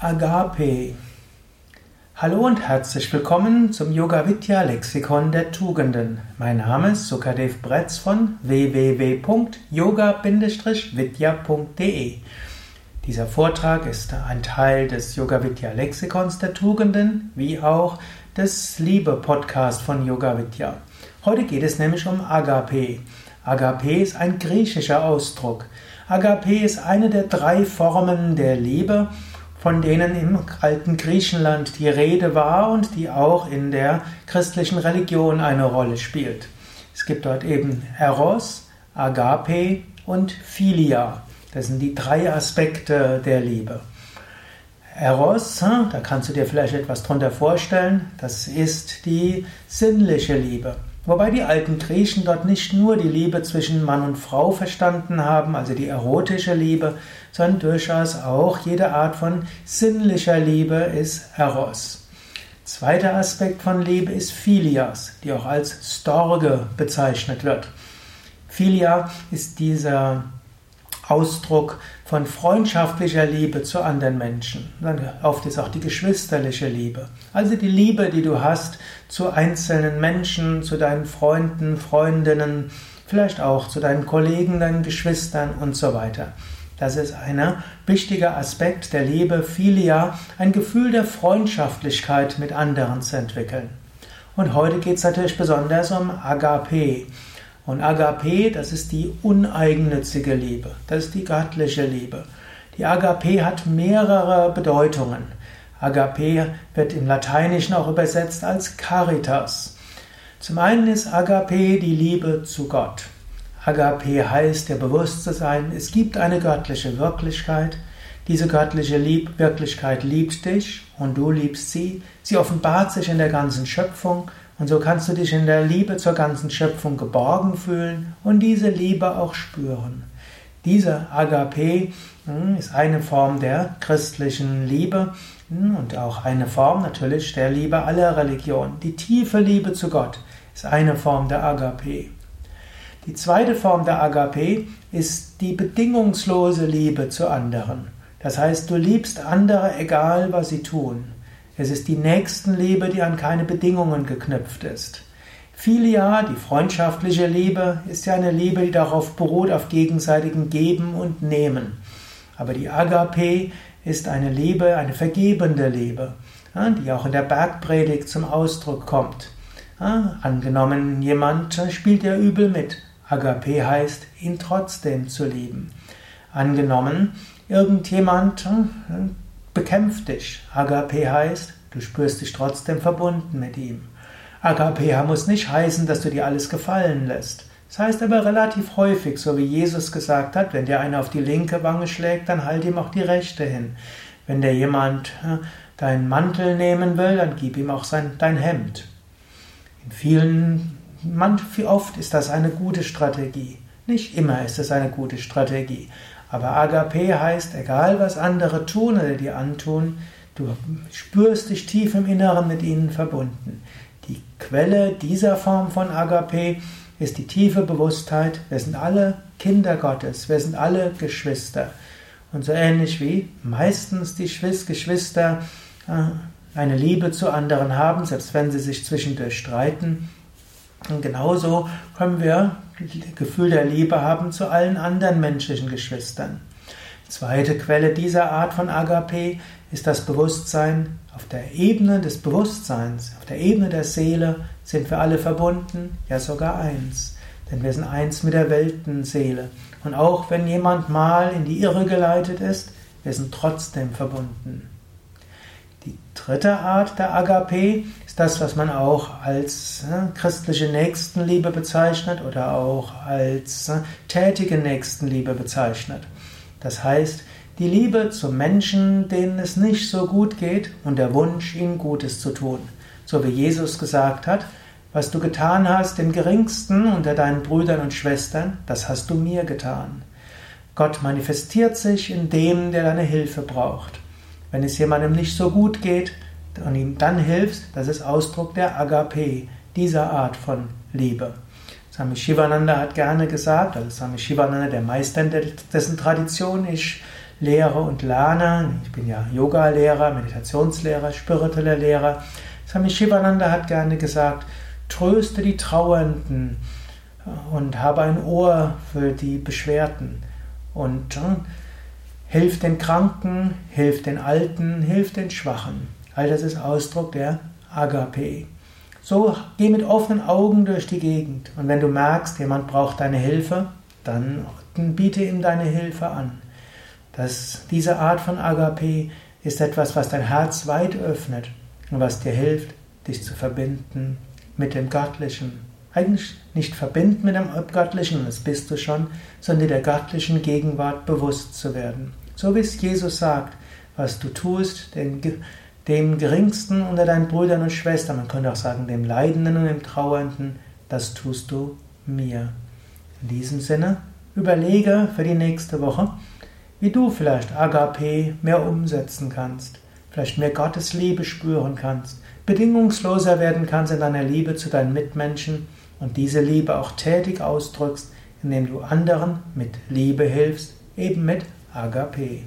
Agape. Hallo und herzlich willkommen zum Yoga Vidya Lexikon der Tugenden. Mein Name ist Sukadev Bretz von www.yoga-vidya.de. Dieser Vortrag ist ein Teil des Yoga Vidya Lexikons der Tugenden, wie auch des Liebe Podcast von Yoga Vidya. Heute geht es nämlich um Agape. Agape ist ein griechischer Ausdruck. Agape ist eine der drei Formen der Liebe von denen im alten Griechenland die Rede war und die auch in der christlichen Religion eine Rolle spielt. Es gibt dort eben Eros, Agape und Philia. Das sind die drei Aspekte der Liebe. Eros, hm, da kannst du dir vielleicht etwas drunter vorstellen, das ist die sinnliche Liebe. Wobei die alten Griechen dort nicht nur die Liebe zwischen Mann und Frau verstanden haben, also die erotische Liebe, sondern durchaus auch jede Art von sinnlicher Liebe ist Eros. Zweiter Aspekt von Liebe ist Philias, die auch als Storge bezeichnet wird. Philia ist dieser Ausdruck von freundschaftlicher Liebe zu anderen Menschen. Dann oft ist auch die geschwisterliche Liebe. Also die Liebe, die du hast zu einzelnen Menschen, zu deinen Freunden, Freundinnen, vielleicht auch zu deinen Kollegen, deinen Geschwistern und so weiter. Das ist ein wichtiger Aspekt der Liebe, Philia, ein Gefühl der Freundschaftlichkeit mit anderen zu entwickeln. Und heute geht es natürlich besonders um Agape. Und Agape, das ist die uneigennützige Liebe, das ist die göttliche Liebe. Die Agape hat mehrere Bedeutungen. Agape wird im Lateinischen auch übersetzt als Caritas. Zum einen ist Agape die Liebe zu Gott. Agape heißt der Bewusstsein, es gibt eine göttliche Wirklichkeit. Diese göttliche Lieb Wirklichkeit liebt dich und du liebst sie. Sie offenbart sich in der ganzen Schöpfung und so kannst du dich in der Liebe zur ganzen Schöpfung geborgen fühlen und diese Liebe auch spüren. Diese Agape hm, ist eine Form der christlichen Liebe hm, und auch eine Form natürlich der Liebe aller Religionen. Die tiefe Liebe zu Gott ist eine Form der Agape. Die zweite Form der Agape ist die bedingungslose Liebe zu anderen. Das heißt, du liebst andere, egal was sie tun. Es ist die Nächstenliebe, die an keine Bedingungen geknüpft ist. Philia, die freundschaftliche Liebe, ist ja eine Liebe, die darauf beruht, auf gegenseitigem Geben und Nehmen. Aber die Agape ist eine Liebe, eine vergebende Liebe, die auch in der Bergpredigt zum Ausdruck kommt. Angenommen, jemand spielt ja übel mit. Agape heißt, ihn trotzdem zu lieben. Angenommen, irgendjemand bekämpft dich. Agape heißt, du spürst dich trotzdem verbunden mit ihm. Agape muss nicht heißen, dass du dir alles gefallen lässt. Das heißt aber relativ häufig, so wie Jesus gesagt hat, wenn dir einer auf die linke Wange schlägt, dann halt ihm auch die rechte hin. Wenn dir jemand äh, deinen Mantel nehmen will, dann gib ihm auch sein, dein Hemd. In vielen, man, oft ist das eine gute Strategie. Nicht immer ist es eine gute Strategie. Aber Agape heißt, egal was andere tun oder dir antun, du spürst dich tief im Inneren mit ihnen verbunden. Die Quelle dieser Form von Agape ist die tiefe Bewusstheit, wir sind alle Kinder Gottes, wir sind alle Geschwister. Und so ähnlich wie meistens die Geschwister äh, eine Liebe zu anderen haben, selbst wenn sie sich zwischendurch streiten, und genauso können wir Gefühl der Liebe haben zu allen anderen menschlichen Geschwistern. Zweite Quelle dieser Art von Agape ist das Bewusstsein. Auf der Ebene des Bewusstseins, auf der Ebene der Seele sind wir alle verbunden, ja sogar eins. Denn wir sind eins mit der Weltenseele. Und auch wenn jemand mal in die Irre geleitet ist, wir sind trotzdem verbunden. Die dritte Art der Agape ist das, was man auch als äh, christliche Nächstenliebe bezeichnet oder auch als äh, tätige Nächstenliebe bezeichnet. Das heißt, die Liebe zu Menschen, denen es nicht so gut geht und der Wunsch, ihnen Gutes zu tun. So wie Jesus gesagt hat, was du getan hast, dem geringsten unter deinen Brüdern und Schwestern, das hast du mir getan. Gott manifestiert sich in dem, der deine Hilfe braucht. Wenn es jemandem nicht so gut geht und ihm dann hilfst, das ist Ausdruck der Agape, dieser Art von Liebe. Swami Shivananda hat gerne gesagt, also Swami Shivananda, der Meister, dessen Tradition ich lehre und lerne. Ich bin ja Yoga-Lehrer, Meditationslehrer, spiritueller Lehrer. Swami Shivananda hat gerne gesagt, tröste die Trauernden und habe ein Ohr für die Beschwerten und äh, hilf den Kranken, hilf den Alten, hilf den Schwachen. All das ist Ausdruck der Agape. So geh mit offenen Augen durch die Gegend und wenn du merkst, jemand braucht deine Hilfe, dann biete ihm deine Hilfe an. Das, diese Art von Agape ist etwas, was dein Herz weit öffnet und was dir hilft, dich zu verbinden mit dem Göttlichen. Eigentlich nicht verbinden mit dem Göttlichen, das bist du schon, sondern der göttlichen Gegenwart bewusst zu werden. So wie es Jesus sagt, was du tust, den, dem Geringsten unter deinen Brüdern und Schwestern, man könnte auch sagen, dem Leidenden und dem Trauernden, das tust du mir. In diesem Sinne, überlege für die nächste Woche, wie du vielleicht Agape mehr umsetzen kannst, vielleicht mehr Gottes Liebe spüren kannst, bedingungsloser werden kannst in deiner Liebe zu deinen Mitmenschen und diese Liebe auch tätig ausdrückst, indem du anderen mit Liebe hilfst, eben mit Agapé.